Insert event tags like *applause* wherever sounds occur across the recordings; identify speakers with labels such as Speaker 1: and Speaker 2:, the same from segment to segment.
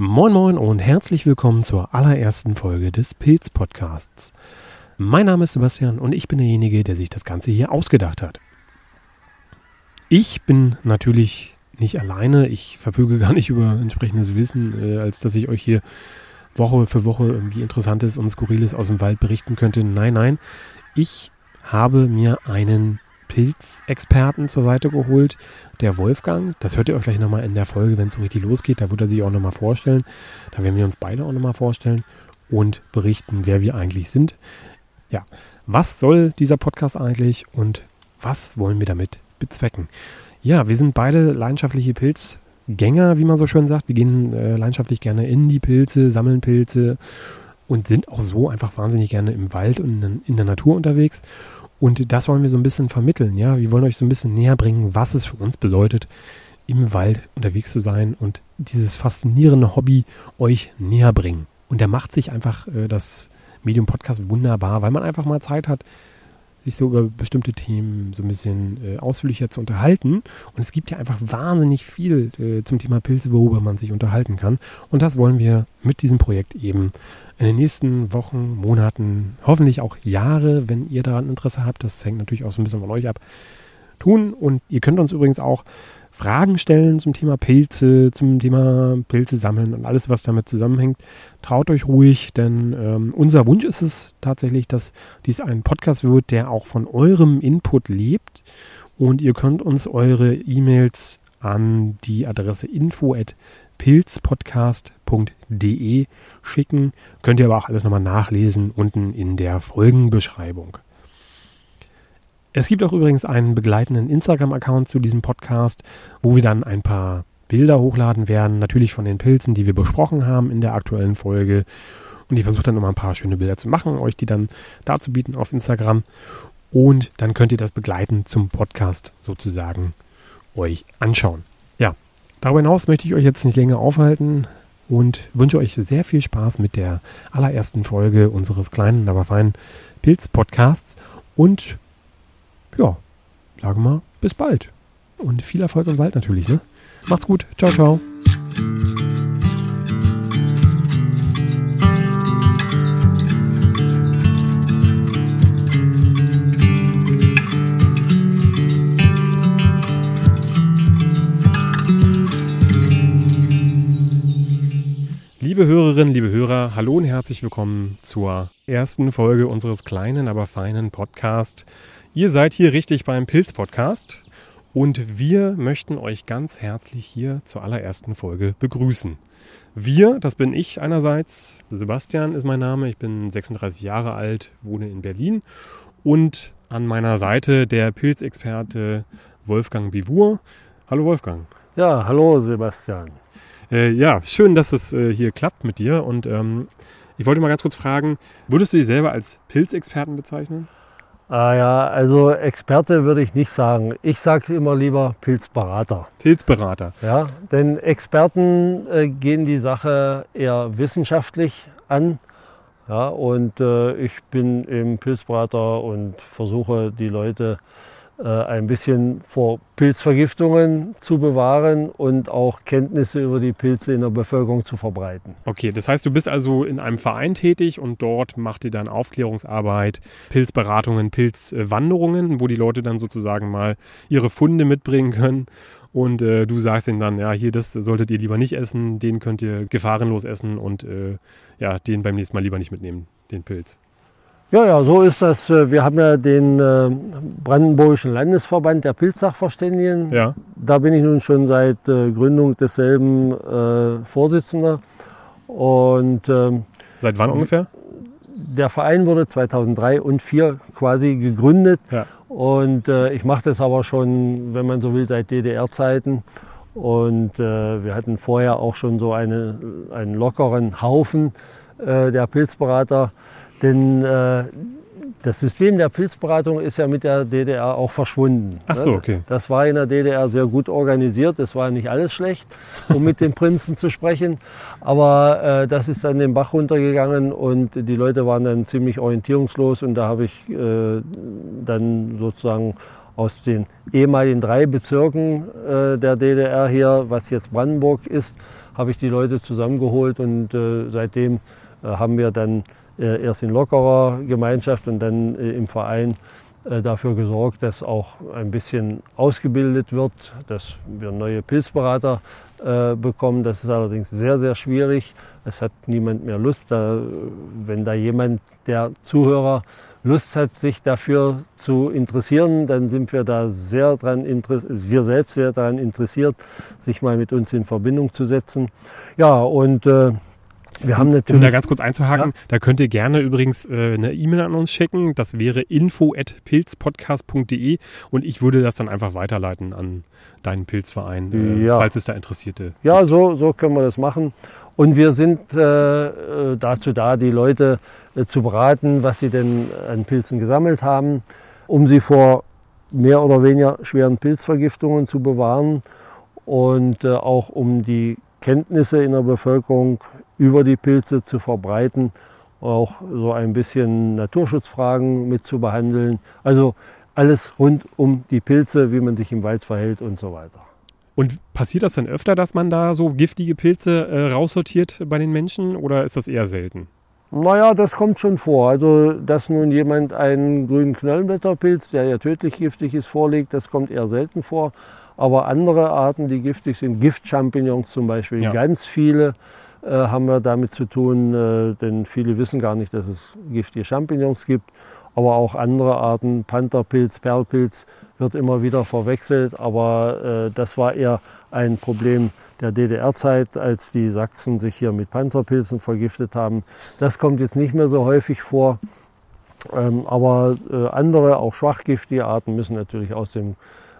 Speaker 1: Moin Moin und herzlich willkommen zur allerersten Folge des Pilz Podcasts. Mein Name ist Sebastian und ich bin derjenige, der sich das Ganze hier ausgedacht hat. Ich bin natürlich nicht alleine, ich verfüge *laughs* gar nicht über entsprechendes Wissen, äh, als dass ich euch hier Woche für Woche irgendwie Interessantes und Skurriles aus dem Wald berichten könnte. Nein, nein, ich habe mir einen Pilzexperten zur Seite geholt, der Wolfgang. Das hört ihr euch gleich nochmal in der Folge, wenn es so richtig losgeht. Da wird er sich auch nochmal vorstellen. Da werden wir uns beide auch nochmal vorstellen und berichten, wer wir eigentlich sind. Ja, was soll dieser Podcast eigentlich und was wollen wir damit bezwecken? Ja, wir sind beide leidenschaftliche Pilzgänger, wie man so schön sagt. Wir gehen äh, leidenschaftlich gerne in die Pilze, sammeln Pilze und sind auch so einfach wahnsinnig gerne im Wald und in der Natur unterwegs. Und das wollen wir so ein bisschen vermitteln, ja. Wir wollen euch so ein bisschen näher bringen, was es für uns bedeutet, im Wald unterwegs zu sein und dieses faszinierende Hobby euch näher bringen. Und da macht sich einfach äh, das Medium Podcast wunderbar, weil man einfach mal Zeit hat, sich so über bestimmte Themen so ein bisschen äh, ausführlicher zu unterhalten. Und es gibt ja einfach wahnsinnig viel äh, zum Thema Pilze, worüber man sich unterhalten kann. Und das wollen wir mit diesem Projekt eben in den nächsten Wochen, Monaten, hoffentlich auch Jahre, wenn ihr daran Interesse habt, das hängt natürlich auch so ein bisschen von euch ab, tun. Und ihr könnt uns übrigens auch Fragen stellen zum Thema Pilze, zum Thema Pilze sammeln und alles, was damit zusammenhängt. Traut euch ruhig, denn ähm, unser Wunsch ist es tatsächlich, dass dies ein Podcast wird, der auch von eurem Input lebt. Und ihr könnt uns eure E-Mails an die Adresse info@ pilzpodcast.de schicken. Könnt ihr aber auch alles nochmal nachlesen unten in der Folgenbeschreibung. Es gibt auch übrigens einen begleitenden Instagram-Account zu diesem Podcast, wo wir dann ein paar Bilder hochladen werden, natürlich von den Pilzen, die wir besprochen haben in der aktuellen Folge. Und ich versuche dann nochmal ein paar schöne Bilder zu machen, euch die dann dazu bieten auf Instagram. Und dann könnt ihr das begleitend zum Podcast sozusagen euch anschauen. Darüber hinaus möchte ich euch jetzt nicht länger aufhalten und wünsche euch sehr viel Spaß mit der allerersten Folge unseres kleinen, aber feinen Pilz-Podcasts und ja, sage mal, bis bald. Und viel Erfolg im Wald natürlich. Ne? Macht's gut. Ciao, ciao. Liebe Hörerinnen, liebe Hörer, hallo und herzlich willkommen zur ersten Folge unseres kleinen, aber feinen Podcasts. Ihr seid hier richtig beim Pilz-Podcast und wir möchten euch ganz herzlich hier zur allerersten Folge begrüßen. Wir, das bin ich einerseits, Sebastian ist mein Name, ich bin 36 Jahre alt, wohne in Berlin und an meiner Seite der Pilzexperte Wolfgang Bivur. Hallo Wolfgang.
Speaker 2: Ja, hallo Sebastian.
Speaker 1: Äh, ja, schön, dass es äh, hier klappt mit dir. Und ähm, ich wollte mal ganz kurz fragen, würdest du dich selber als Pilzexperten bezeichnen?
Speaker 2: Ah ja, also Experte würde ich nicht sagen. Ich sage immer lieber Pilzberater.
Speaker 1: Pilzberater.
Speaker 2: Ja, denn Experten äh, gehen die Sache eher wissenschaftlich an. Ja, und äh, ich bin eben Pilzberater und versuche die Leute äh, ein bisschen vor Pilzvergiftungen zu bewahren und auch Kenntnisse über die Pilze in der Bevölkerung zu verbreiten.
Speaker 1: Okay, das heißt, du bist also in einem Verein tätig und dort macht ihr dann Aufklärungsarbeit, Pilzberatungen, Pilzwanderungen, wo die Leute dann sozusagen mal ihre Funde mitbringen können und äh, du sagst ihnen dann, ja, hier, das solltet ihr lieber nicht essen, den könnt ihr gefahrenlos essen und äh, ja, den beim nächsten Mal lieber nicht mitnehmen, den Pilz.
Speaker 2: Ja, ja, so ist das. Äh, wir haben ja den äh, Brandenburgischen Landesverband der Pilzsachverständigen. Ja. Da bin ich nun schon seit äh, Gründung desselben äh, Vorsitzender. Und, ähm,
Speaker 1: seit wann ungefähr?
Speaker 2: Der Verein wurde 2003 und 2004 quasi gegründet. Ja. Und ich mache das aber schon, wenn man so will, seit DDR-Zeiten. Und wir hatten vorher auch schon so eine, einen lockeren Haufen der Pilzberater denn äh, das System der Pilzberatung ist ja mit der DDR auch verschwunden.
Speaker 1: Ach so, okay.
Speaker 2: Das war in der DDR sehr gut organisiert. Das war nicht alles schlecht, um mit den Prinzen zu sprechen. Aber äh, das ist dann den Bach runtergegangen und die Leute waren dann ziemlich orientierungslos. Und da habe ich äh, dann sozusagen aus den ehemaligen drei Bezirken äh, der DDR hier, was jetzt Brandenburg ist, habe ich die Leute zusammengeholt und äh, seitdem äh, haben wir dann erst in lockerer Gemeinschaft und dann äh, im Verein äh, dafür gesorgt, dass auch ein bisschen ausgebildet wird, dass wir neue Pilzberater äh, bekommen. Das ist allerdings sehr, sehr schwierig. Es hat niemand mehr Lust. Da, wenn da jemand, der Zuhörer, Lust hat, sich dafür zu interessieren, dann sind wir da sehr dran wir selbst sehr daran interessiert, sich mal mit uns in Verbindung zu setzen. Ja, und äh, wir haben natürlich.
Speaker 1: Um da ganz kurz einzuhaken, ja. da könnt ihr gerne übrigens äh, eine E-Mail an uns schicken. Das wäre info.pilzpodcast.de und ich würde das dann einfach weiterleiten an deinen Pilzverein, äh, ja. falls es da Interessierte
Speaker 2: Ja, so, so können wir das machen. Und wir sind äh, äh dazu da, die Leute äh, zu beraten, was sie denn an Pilzen gesammelt haben, um sie vor mehr oder weniger schweren Pilzvergiftungen zu bewahren und äh, auch um die Kenntnisse in der Bevölkerung über die Pilze zu verbreiten, auch so ein bisschen Naturschutzfragen mit zu behandeln. Also alles rund um die Pilze, wie man sich im Wald verhält und so weiter.
Speaker 1: Und passiert das dann öfter, dass man da so giftige Pilze äh, raussortiert bei den Menschen oder ist das eher selten?
Speaker 2: Naja, das kommt schon vor. Also, dass nun jemand einen grünen Knollenblätterpilz, der ja tödlich giftig ist, vorlegt, das kommt eher selten vor. Aber andere Arten, die giftig sind, Giftchampignons zum Beispiel, ja. ganz viele äh, haben wir damit zu tun, äh, denn viele wissen gar nicht, dass es giftige Champignons gibt. Aber auch andere Arten, Pantherpilz, Perlpilz, wird immer wieder verwechselt. Aber äh, das war eher ein Problem der DDR-Zeit, als die Sachsen sich hier mit Panzerpilzen vergiftet haben. Das kommt jetzt nicht mehr so häufig vor. Ähm, aber äh, andere, auch schwachgiftige Arten, müssen natürlich aus dem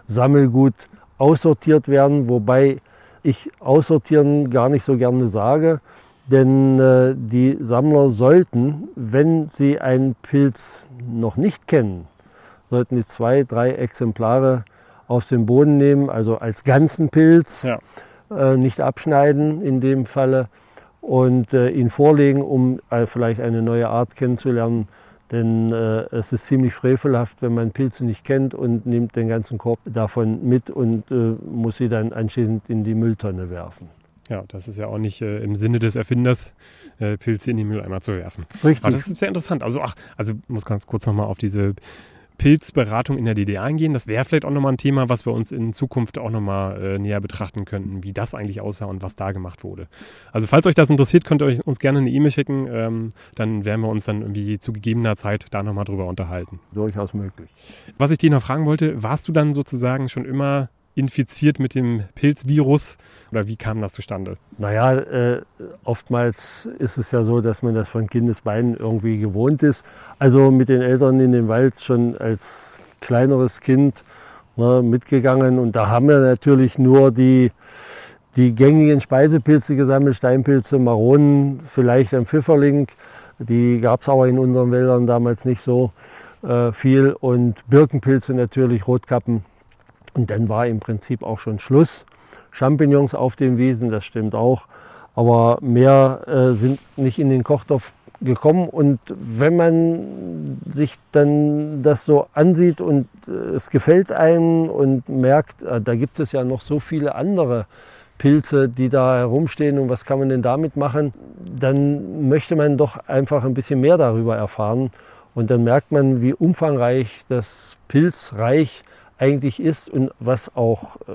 Speaker 2: Sammelgut aussortiert werden, wobei ich aussortieren gar nicht so gerne sage, denn äh, die Sammler sollten, wenn sie einen Pilz noch nicht kennen, sollten die zwei, drei Exemplare aus dem Boden nehmen, also als ganzen Pilz, ja. äh, nicht abschneiden in dem Falle und äh, ihn vorlegen, um äh, vielleicht eine neue Art kennenzulernen, denn äh, es ist ziemlich frevelhaft, wenn man Pilze nicht kennt und nimmt den ganzen Korb davon mit und äh, muss sie dann anschließend in die Mülltonne werfen.
Speaker 1: Ja, das ist ja auch nicht äh, im Sinne des Erfinders, äh, Pilze in den Mülleimer zu werfen.
Speaker 2: Richtig.
Speaker 1: Aber das ist sehr interessant. Also, ach, also muss ganz kurz nochmal auf diese Pilzberatung in der DDR eingehen. Das wäre vielleicht auch nochmal ein Thema, was wir uns in Zukunft auch nochmal äh, näher betrachten könnten, wie das eigentlich aussah und was da gemacht wurde. Also falls euch das interessiert, könnt ihr euch uns gerne eine E-Mail schicken. Ähm, dann werden wir uns dann irgendwie zu gegebener Zeit da nochmal drüber unterhalten.
Speaker 2: Durchaus möglich.
Speaker 1: Was ich dich noch fragen wollte, warst du dann sozusagen schon immer infiziert mit dem Pilzvirus oder wie kam das zustande?
Speaker 2: Naja, äh, oftmals ist es ja so, dass man das von Kindesbeinen irgendwie gewohnt ist. Also mit den Eltern in den Wald schon als kleineres Kind ne, mitgegangen und da haben wir natürlich nur die, die gängigen Speisepilze gesammelt, Steinpilze, Maronen, vielleicht ein Pfifferling. Die gab es aber in unseren Wäldern damals nicht so äh, viel und Birkenpilze natürlich, Rotkappen und dann war im Prinzip auch schon Schluss. Champignons auf den Wiesen, das stimmt auch. Aber mehr äh, sind nicht in den Kochtopf gekommen. Und wenn man sich dann das so ansieht und äh, es gefällt einem und merkt, äh, da gibt es ja noch so viele andere Pilze, die da herumstehen und was kann man denn damit machen, dann möchte man doch einfach ein bisschen mehr darüber erfahren. Und dann merkt man, wie umfangreich das Pilzreich eigentlich ist und was auch äh,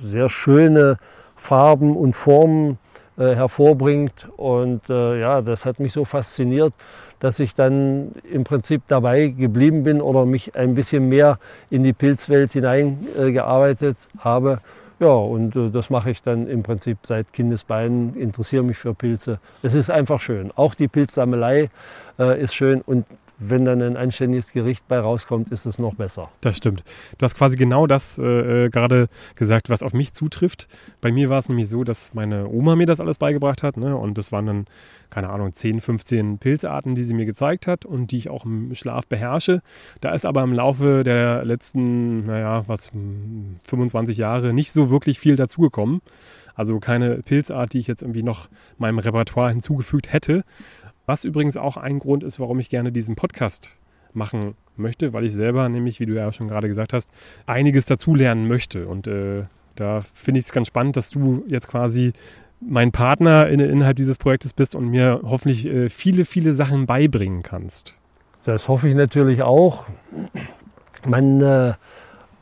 Speaker 2: sehr schöne Farben und Formen äh, hervorbringt. Und äh, ja, das hat mich so fasziniert, dass ich dann im Prinzip dabei geblieben bin oder mich ein bisschen mehr in die Pilzwelt hineingearbeitet habe. Ja, und das mache ich dann im Prinzip seit Kindesbeinen, interessiere mich für Pilze. Es ist einfach schön. Auch die Pilzsammelei ist schön und wenn dann ein anständiges Gericht bei rauskommt, ist es noch besser.
Speaker 1: Das stimmt. Du hast quasi genau das äh, äh, gerade gesagt, was auf mich zutrifft. Bei mir war es nämlich so, dass meine Oma mir das alles beigebracht hat. Ne? Und das waren dann, keine Ahnung, 10, 15 Pilzarten, die sie mir gezeigt hat und die ich auch im Schlaf beherrsche. Da ist aber im Laufe der letzten, naja, was, 25 Jahre nicht so wirklich viel dazugekommen. Also keine Pilzart, die ich jetzt irgendwie noch meinem Repertoire hinzugefügt hätte. Was übrigens auch ein Grund ist, warum ich gerne diesen Podcast machen möchte, weil ich selber nämlich, wie du ja schon gerade gesagt hast, einiges dazulernen möchte. Und äh, da finde ich es ganz spannend, dass du jetzt quasi mein Partner in, innerhalb dieses Projektes bist und mir hoffentlich äh, viele, viele Sachen beibringen kannst.
Speaker 2: Das hoffe ich natürlich auch. Man äh,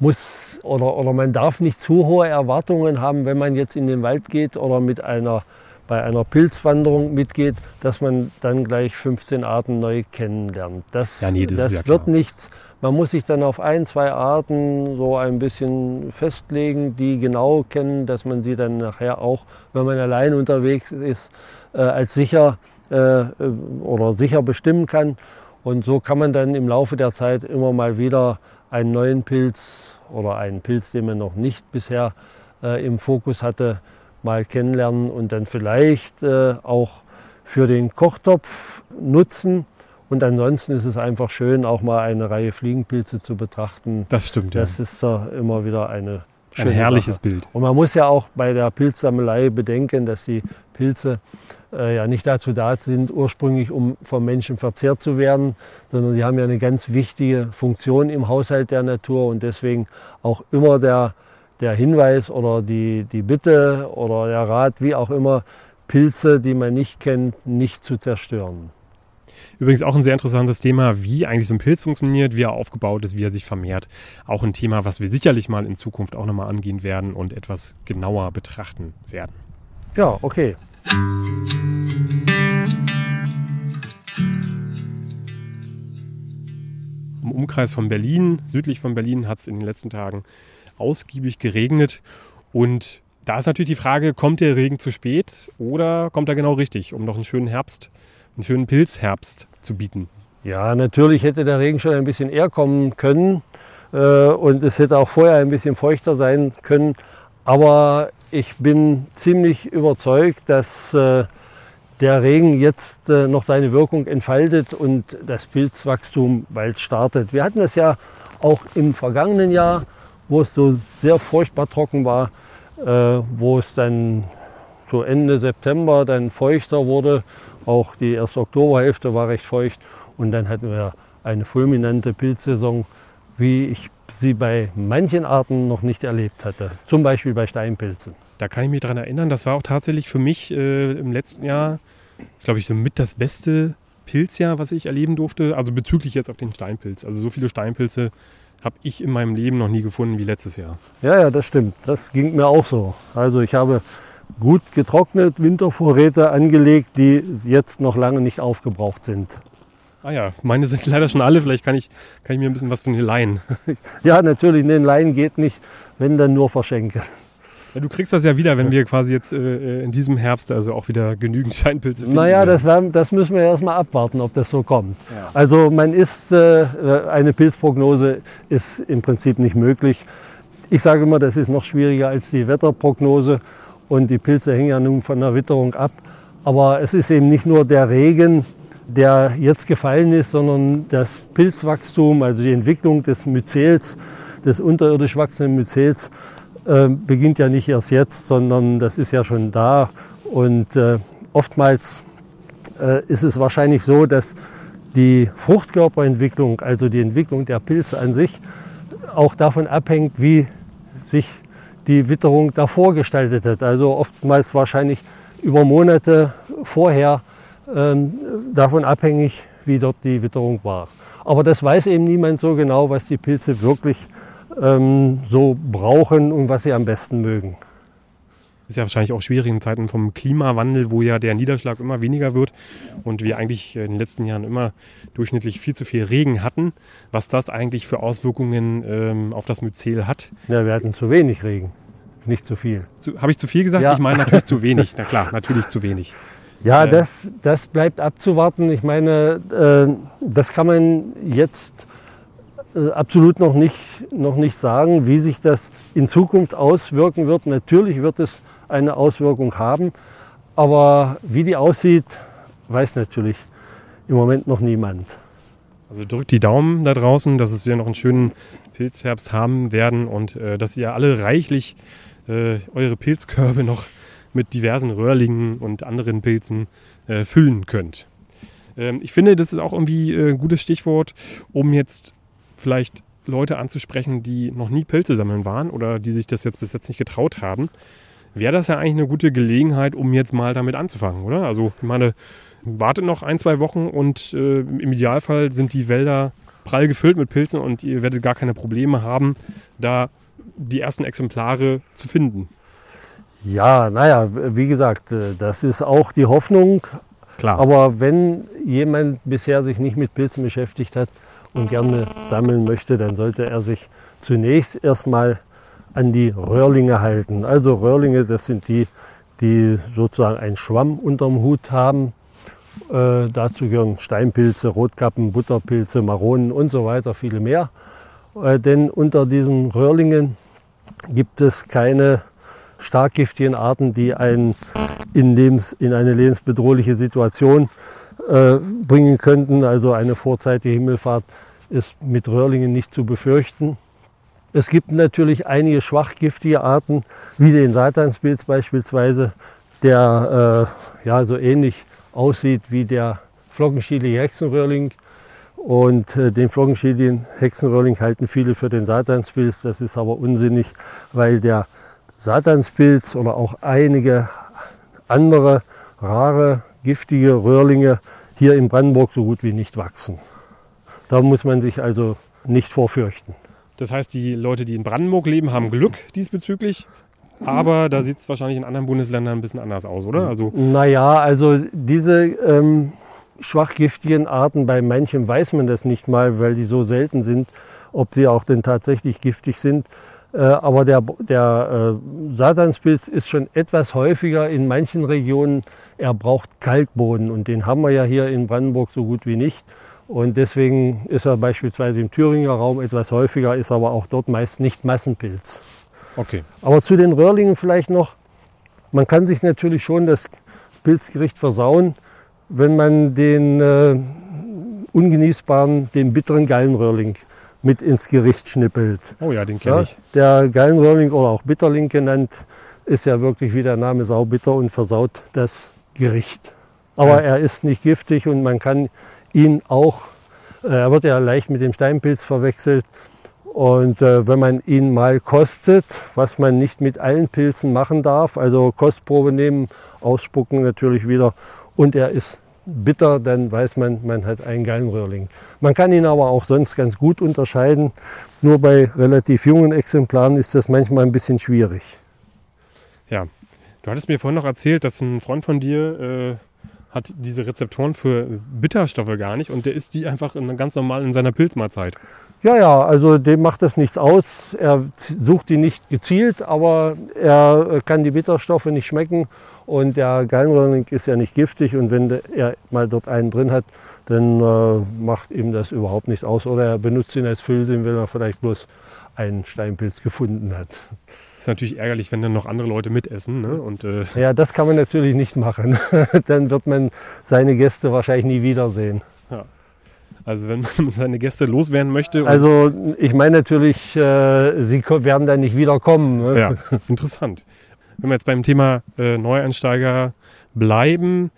Speaker 2: muss oder, oder man darf nicht zu hohe Erwartungen haben, wenn man jetzt in den Wald geht oder mit einer, bei einer Pilzwanderung mitgeht, dass man dann gleich 15 Arten neu kennenlernt. Das,
Speaker 1: ja, nee, das,
Speaker 2: das
Speaker 1: ja
Speaker 2: wird nichts. Man muss sich dann auf ein, zwei Arten so ein bisschen festlegen, die genau kennen, dass man sie dann nachher auch, wenn man allein unterwegs ist, äh, als sicher äh, oder sicher bestimmen kann. Und so kann man dann im Laufe der Zeit immer mal wieder einen neuen Pilz oder einen Pilz, den man noch nicht bisher äh, im Fokus hatte, mal kennenlernen und dann vielleicht äh, auch für den Kochtopf nutzen. Und ansonsten ist es einfach schön, auch mal eine Reihe Fliegenpilze zu betrachten.
Speaker 1: Das stimmt,
Speaker 2: ja. Das ist uh, immer wieder eine
Speaker 1: schöne Ein herrliches
Speaker 2: Sache.
Speaker 1: Bild.
Speaker 2: Und man muss ja auch bei der Pilzsammelei bedenken, dass die Pilze äh, ja nicht dazu da sind, ursprünglich um vom Menschen verzehrt zu werden, sondern sie haben ja eine ganz wichtige Funktion im Haushalt der Natur und deswegen auch immer der, der Hinweis oder die, die Bitte oder der Rat, wie auch immer, Pilze, die man nicht kennt, nicht zu zerstören.
Speaker 1: Übrigens auch ein sehr interessantes Thema, wie eigentlich so ein Pilz funktioniert, wie er aufgebaut ist, wie er sich vermehrt. Auch ein Thema, was wir sicherlich mal in Zukunft auch nochmal angehen werden und etwas genauer betrachten werden.
Speaker 2: Ja, okay.
Speaker 1: Im Umkreis von Berlin, südlich von Berlin, hat es in den letzten Tagen ausgiebig geregnet. Und da ist natürlich die Frage, kommt der Regen zu spät oder kommt er genau richtig, um noch einen schönen Herbst, einen schönen Pilzherbst zu bieten?
Speaker 2: Ja, natürlich hätte der Regen schon ein bisschen eher kommen können äh, und es hätte auch vorher ein bisschen feuchter sein können. Aber ich bin ziemlich überzeugt, dass äh, der Regen jetzt äh, noch seine Wirkung entfaltet und das Pilzwachstum bald startet. Wir hatten es ja auch im vergangenen Jahr, wo es so sehr furchtbar trocken war, äh, wo es dann so Ende September dann feuchter wurde. Auch die erste Oktoberhälfte war recht feucht und dann hatten wir eine fulminante Pilzsaison, wie ich sie bei manchen Arten noch nicht erlebt hatte. Zum Beispiel bei Steinpilzen.
Speaker 1: Da kann ich mich daran erinnern, das war auch tatsächlich für mich äh, im letzten Jahr, glaube ich, so mit das beste Pilzjahr, was ich erleben durfte. Also bezüglich jetzt auf den Steinpilz. Also so viele Steinpilze habe ich in meinem Leben noch nie gefunden wie letztes Jahr.
Speaker 2: Ja, ja, das stimmt. Das ging mir auch so. Also ich habe gut getrocknet, Wintervorräte angelegt, die jetzt noch lange nicht aufgebraucht sind.
Speaker 1: Ah ja, meine sind *laughs* leider schon alle. Vielleicht kann ich, kann ich mir ein bisschen was von den leihen. *laughs*
Speaker 2: ja, natürlich, den Leihen geht nicht, wenn dann nur verschenken.
Speaker 1: Ja, du kriegst das ja wieder, wenn wir quasi jetzt äh, in diesem Herbst also auch wieder genügend Scheinpilze finden.
Speaker 2: Naja, das, werden, das müssen wir erstmal abwarten, ob das so kommt. Ja. Also man ist, äh, eine Pilzprognose ist im Prinzip nicht möglich. Ich sage immer, das ist noch schwieriger als die Wetterprognose und die Pilze hängen ja nun von der Witterung ab. Aber es ist eben nicht nur der Regen, der jetzt gefallen ist, sondern das Pilzwachstum, also die Entwicklung des Myzels, des unterirdisch wachsenden Myzels, äh, beginnt ja nicht erst jetzt, sondern das ist ja schon da. Und äh, oftmals äh, ist es wahrscheinlich so, dass die Fruchtkörperentwicklung, also die Entwicklung der Pilze an sich, auch davon abhängt, wie sich die Witterung davor gestaltet hat. Also oftmals wahrscheinlich über Monate vorher ähm, davon abhängig, wie dort die Witterung war. Aber das weiß eben niemand so genau, was die Pilze wirklich ähm, so brauchen und was sie am besten mögen.
Speaker 1: Ist ja wahrscheinlich auch schwierig in Zeiten vom Klimawandel, wo ja der Niederschlag immer weniger wird und wir eigentlich in den letzten Jahren immer durchschnittlich viel zu viel Regen hatten, was das eigentlich für Auswirkungen ähm, auf das Myzel hat.
Speaker 2: Ja, wir hatten zu wenig Regen, nicht zu viel.
Speaker 1: Habe ich zu viel gesagt? Ja. Ich meine natürlich zu wenig. Na klar, natürlich zu wenig.
Speaker 2: Ja, äh, das, das bleibt abzuwarten. Ich meine, äh, das kann man jetzt absolut noch nicht, noch nicht sagen, wie sich das in Zukunft auswirken wird. Natürlich wird es eine Auswirkung haben, aber wie die aussieht, weiß natürlich im Moment noch niemand.
Speaker 1: Also drückt die Daumen da draußen, dass wir noch einen schönen Pilzherbst haben werden und äh, dass ihr alle reichlich äh, eure Pilzkörbe noch mit diversen Röhrlingen und anderen Pilzen äh, füllen könnt. Ähm, ich finde, das ist auch irgendwie äh, ein gutes Stichwort, um jetzt vielleicht Leute anzusprechen, die noch nie Pilze sammeln waren oder die sich das jetzt bis jetzt nicht getraut haben. wäre das ja eigentlich eine gute Gelegenheit, um jetzt mal damit anzufangen, oder? Also ich meine, wartet noch ein, zwei Wochen und äh, im Idealfall sind die Wälder prall gefüllt mit Pilzen und ihr werdet gar keine Probleme haben, da die ersten Exemplare zu finden.
Speaker 2: Ja, naja, wie gesagt, äh, das ist auch die Hoffnung.
Speaker 1: Klar.
Speaker 2: Aber wenn jemand bisher sich nicht mit Pilzen beschäftigt hat und gerne sammeln möchte, dann sollte er sich zunächst erstmal an die Röhrlinge halten. Also Röhrlinge, das sind die, die sozusagen einen Schwamm unterm Hut haben. Äh, dazu gehören Steinpilze, Rotkappen, Butterpilze, Maronen und so weiter, viele mehr. Äh, denn unter diesen Röhrlingen gibt es keine stark giftigen Arten, die einen in, Lebens, in eine lebensbedrohliche Situation äh, bringen könnten. Also eine vorzeitige Himmelfahrt ist mit Röhrlingen nicht zu befürchten. Es gibt natürlich einige schwachgiftige Arten, wie den Satanspilz beispielsweise, der äh, ja, so ähnlich aussieht wie der flockenschielige Hexenröhrling. Und äh, den flockenschädigen Hexenröhrling halten viele für den Satanspilz. Das ist aber unsinnig, weil der Satanspilz oder auch einige andere rare, giftige Röhrlinge hier in Brandenburg so gut wie nicht wachsen. Da muss man sich also nicht vorfürchten.
Speaker 1: Das heißt, die Leute, die in Brandenburg leben, haben Glück diesbezüglich. Aber da sieht es wahrscheinlich in anderen Bundesländern ein bisschen anders aus, oder?
Speaker 2: Also naja, also diese ähm, schwachgiftigen Arten, bei manchen weiß man das nicht mal, weil die so selten sind, ob sie auch denn tatsächlich giftig sind. Äh, aber der, der äh, Satanspilz ist schon etwas häufiger in manchen Regionen. Er braucht Kalkboden und den haben wir ja hier in Brandenburg so gut wie nicht. Und deswegen ist er beispielsweise im Thüringer Raum etwas häufiger, ist aber auch dort meist nicht Massenpilz.
Speaker 1: Okay.
Speaker 2: Aber zu den Röhrlingen vielleicht noch. Man kann sich natürlich schon das Pilzgericht versauen, wenn man den äh, ungenießbaren, den bitteren Gallenröhrling mit ins Gericht schnippelt.
Speaker 1: Oh ja, den kenne ich.
Speaker 2: Der Gallenröhrling oder auch Bitterling genannt, ist ja wirklich, wie der Name saubitter und versaut das Gericht. Aber ja. er ist nicht giftig und man kann ihn auch, äh, er wird ja leicht mit dem Steinpilz verwechselt. Und äh, wenn man ihn mal kostet, was man nicht mit allen Pilzen machen darf, also Kostprobe nehmen, ausspucken natürlich wieder und er ist bitter, dann weiß man, man hat einen Gallenröhrling. Man kann ihn aber auch sonst ganz gut unterscheiden. Nur bei relativ jungen Exemplaren ist das manchmal ein bisschen schwierig.
Speaker 1: Ja, du hattest mir vorhin noch erzählt, dass ein Freund von dir äh, hat diese Rezeptoren für Bitterstoffe gar nicht und der isst die einfach ganz normal in seiner Pilzmahlzeit.
Speaker 2: Ja, ja, also dem macht das nichts aus. Er sucht die nicht gezielt, aber er kann die Bitterstoffe nicht schmecken und der Gallenröhrling ist ja nicht giftig und wenn er mal dort einen drin hat, dann äh, macht ihm das überhaupt nichts aus. Oder er benutzt ihn als Füllsinn, wenn er vielleicht bloß einen Steinpilz gefunden hat.
Speaker 1: Ist natürlich ärgerlich, wenn dann noch andere Leute mitessen. Ne? Und,
Speaker 2: äh ja, das kann man natürlich nicht machen. *laughs* dann wird man seine Gäste wahrscheinlich nie wiedersehen. Ja.
Speaker 1: Also wenn man *laughs* seine Gäste loswerden möchte.
Speaker 2: Also ich meine natürlich, äh, sie werden dann nicht wiederkommen.
Speaker 1: Ne? Ja, interessant. Wenn wir jetzt beim Thema äh, Neueinsteiger bleiben,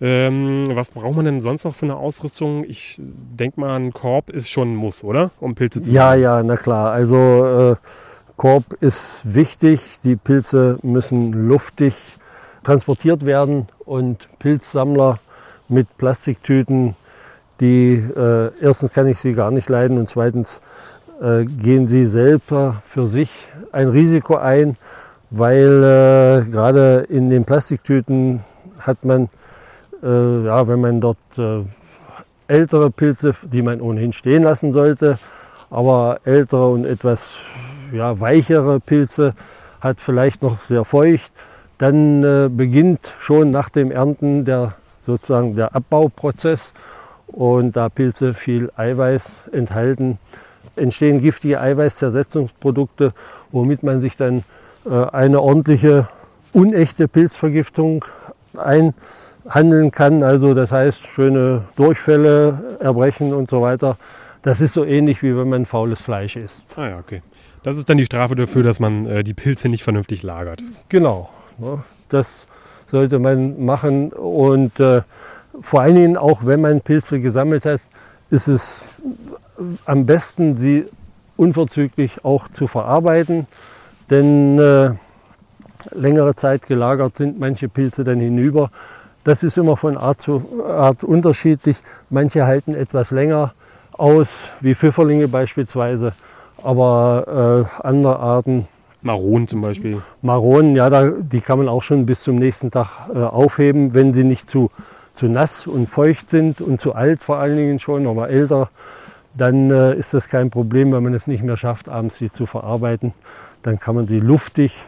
Speaker 1: ähm, was braucht man denn sonst noch für eine Ausrüstung? Ich denke mal, ein Korb ist schon ein Muss, oder? Um Pilze zu
Speaker 2: Ja, machen. ja, na klar. Also äh, Korb ist wichtig. Die Pilze müssen luftig transportiert werden und Pilzsammler mit Plastiktüten, die äh, erstens kann ich sie gar nicht leiden und zweitens äh, gehen sie selber für sich ein Risiko ein, weil äh, gerade in den Plastiktüten hat man, äh, ja, wenn man dort äh, ältere Pilze, die man ohnehin stehen lassen sollte, aber ältere und etwas ja, weichere Pilze hat vielleicht noch sehr feucht, dann äh, beginnt schon nach dem Ernten der sozusagen der Abbauprozess und da Pilze viel Eiweiß enthalten, entstehen giftige Eiweißzersetzungsprodukte, womit man sich dann äh, eine ordentliche unechte Pilzvergiftung einhandeln kann. Also das heißt schöne Durchfälle, Erbrechen und so weiter. Das ist so ähnlich wie wenn man faules Fleisch isst.
Speaker 1: Ah ja, okay. Das ist dann die Strafe dafür, dass man äh, die Pilze nicht vernünftig lagert.
Speaker 2: Genau. Ne? Das sollte man machen und äh, vor allen Dingen auch, wenn man Pilze gesammelt hat, ist es am besten, sie unverzüglich auch zu verarbeiten. Denn äh, längere Zeit gelagert sind, manche Pilze dann hinüber. Das ist immer von Art zu Art unterschiedlich. Manche halten etwas länger aus, wie Pfifferlinge beispielsweise, aber äh, andere Arten.
Speaker 1: Maronen zum Beispiel.
Speaker 2: Maronen, ja, da, die kann man auch schon bis zum nächsten Tag äh, aufheben, wenn sie nicht zu, zu nass und feucht sind und zu alt vor allen Dingen schon, aber älter dann äh, ist das kein Problem, wenn man es nicht mehr schafft, abends sie zu verarbeiten. Dann kann man sie luftig,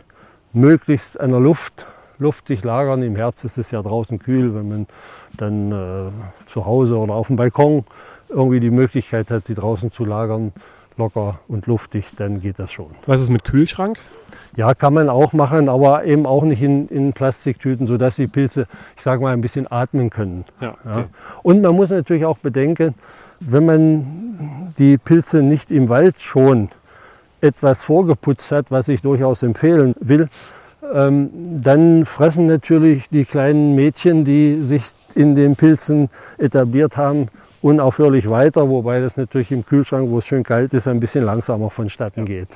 Speaker 2: möglichst an der Luft, luftig lagern. Im Herbst ist es ja draußen kühl, wenn man dann äh, zu Hause oder auf dem Balkon irgendwie die Möglichkeit hat, sie draußen zu lagern, locker und luftig, dann geht das schon.
Speaker 1: Was ist mit Kühlschrank?
Speaker 2: Ja, kann man auch machen, aber eben auch nicht in, in Plastiktüten, sodass die Pilze, ich sage mal, ein bisschen atmen können. Ja, okay. ja. Und man muss natürlich auch bedenken, wenn man die Pilze nicht im Wald schon etwas vorgeputzt hat, was ich durchaus empfehlen will, ähm, dann fressen natürlich die kleinen Mädchen, die sich in den Pilzen etabliert haben, unaufhörlich weiter, wobei das natürlich im Kühlschrank, wo es schön kalt ist, ein bisschen langsamer vonstatten geht.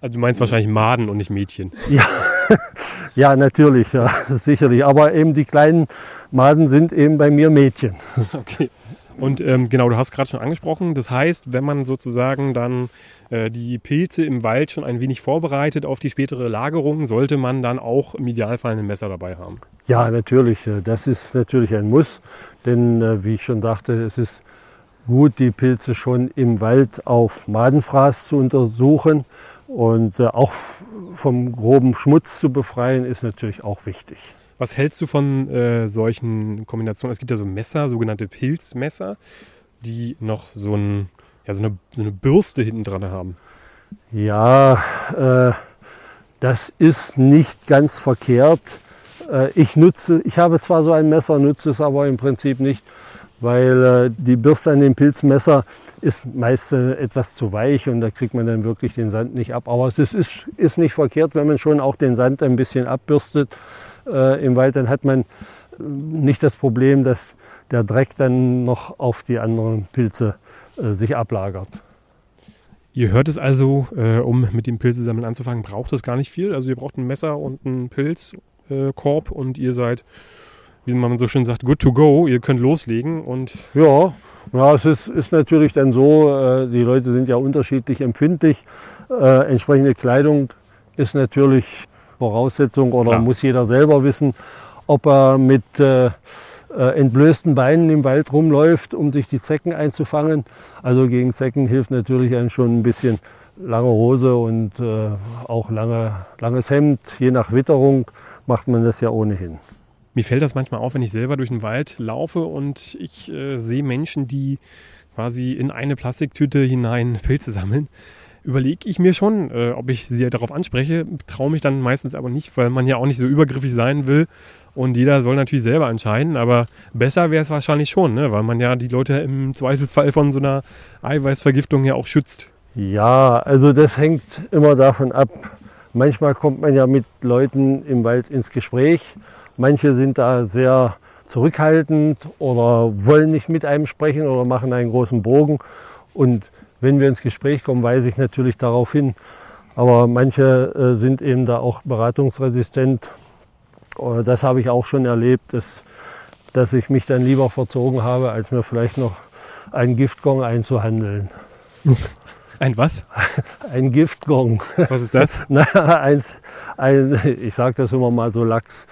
Speaker 1: Also du meinst wahrscheinlich Maden und nicht Mädchen.
Speaker 2: Ja, *laughs* ja natürlich, ja, *laughs* sicherlich. Aber eben die kleinen Maden sind eben bei mir Mädchen. *laughs*
Speaker 1: Okay. Und ähm, genau, du hast gerade schon angesprochen, das heißt, wenn man sozusagen dann äh, die Pilze im Wald schon ein wenig vorbereitet auf die spätere Lagerung, sollte man dann auch im Idealfall ein Messer dabei haben.
Speaker 2: Ja, natürlich. Äh, das ist natürlich ein Muss, denn äh, wie ich schon dachte, es ist gut, die Pilze schon im Wald auf Madenfraß zu untersuchen und äh, auch vom groben Schmutz zu befreien, ist natürlich auch wichtig.
Speaker 1: Was hältst du von äh, solchen Kombinationen? Es gibt ja so Messer, sogenannte Pilzmesser, die noch so, ein, ja, so, eine, so eine Bürste hinten dran haben.
Speaker 2: Ja, äh, das ist nicht ganz verkehrt. Äh, ich nutze, ich habe zwar so ein Messer, nutze es aber im Prinzip nicht, weil äh, die Bürste an dem Pilzmesser ist meist äh, etwas zu weich und da kriegt man dann wirklich den Sand nicht ab. Aber es ist, ist nicht verkehrt, wenn man schon auch den Sand ein bisschen abbürstet äh, im Wald, dann hat man nicht das Problem, dass der Dreck dann noch auf die anderen Pilze äh, sich ablagert.
Speaker 1: Ihr hört es also, äh, um mit dem Pilzesammeln anzufangen, braucht es gar nicht viel. Also ihr braucht ein Messer und einen Pilzkorb äh, und ihr seid, wie man so schön sagt, good to go. Ihr könnt loslegen und
Speaker 2: ja, ja, es ist, ist natürlich dann so, äh, die Leute sind ja unterschiedlich empfindlich. Äh, entsprechende Kleidung ist natürlich Voraussetzung oder Klar. muss jeder selber wissen, ob er mit äh, äh, entblößten Beinen im Wald rumläuft, um sich die Zecken einzufangen. Also gegen Zecken hilft natürlich ein schon ein bisschen lange Hose und äh, auch lange, langes Hemd. Je nach Witterung macht man das ja ohnehin.
Speaker 1: Mir fällt das manchmal auf, wenn ich selber durch den Wald laufe und ich äh, sehe Menschen, die quasi in eine Plastiktüte hinein Pilze sammeln überlege ich mir schon, äh, ob ich sie darauf anspreche, traue mich dann meistens aber nicht, weil man ja auch nicht so übergriffig sein will. Und jeder soll natürlich selber entscheiden, aber besser wäre es wahrscheinlich schon, ne? weil man ja die Leute im Zweifelsfall von so einer Eiweißvergiftung ja auch schützt.
Speaker 2: Ja, also das hängt immer davon ab. Manchmal kommt man ja mit Leuten im Wald ins Gespräch. Manche sind da sehr zurückhaltend oder wollen nicht mit einem sprechen oder machen einen großen Bogen. Und wenn wir ins Gespräch kommen, weise ich natürlich darauf hin. Aber manche äh, sind eben da auch beratungsresistent. Äh, das habe ich auch schon erlebt, dass, dass ich mich dann lieber verzogen habe, als mir vielleicht noch einen Giftgong einzuhandeln.
Speaker 1: Ein was? *laughs*
Speaker 2: Ein Giftgong.
Speaker 1: Was ist das? *laughs*
Speaker 2: Na, eins, ein, ich sage das immer mal so lax.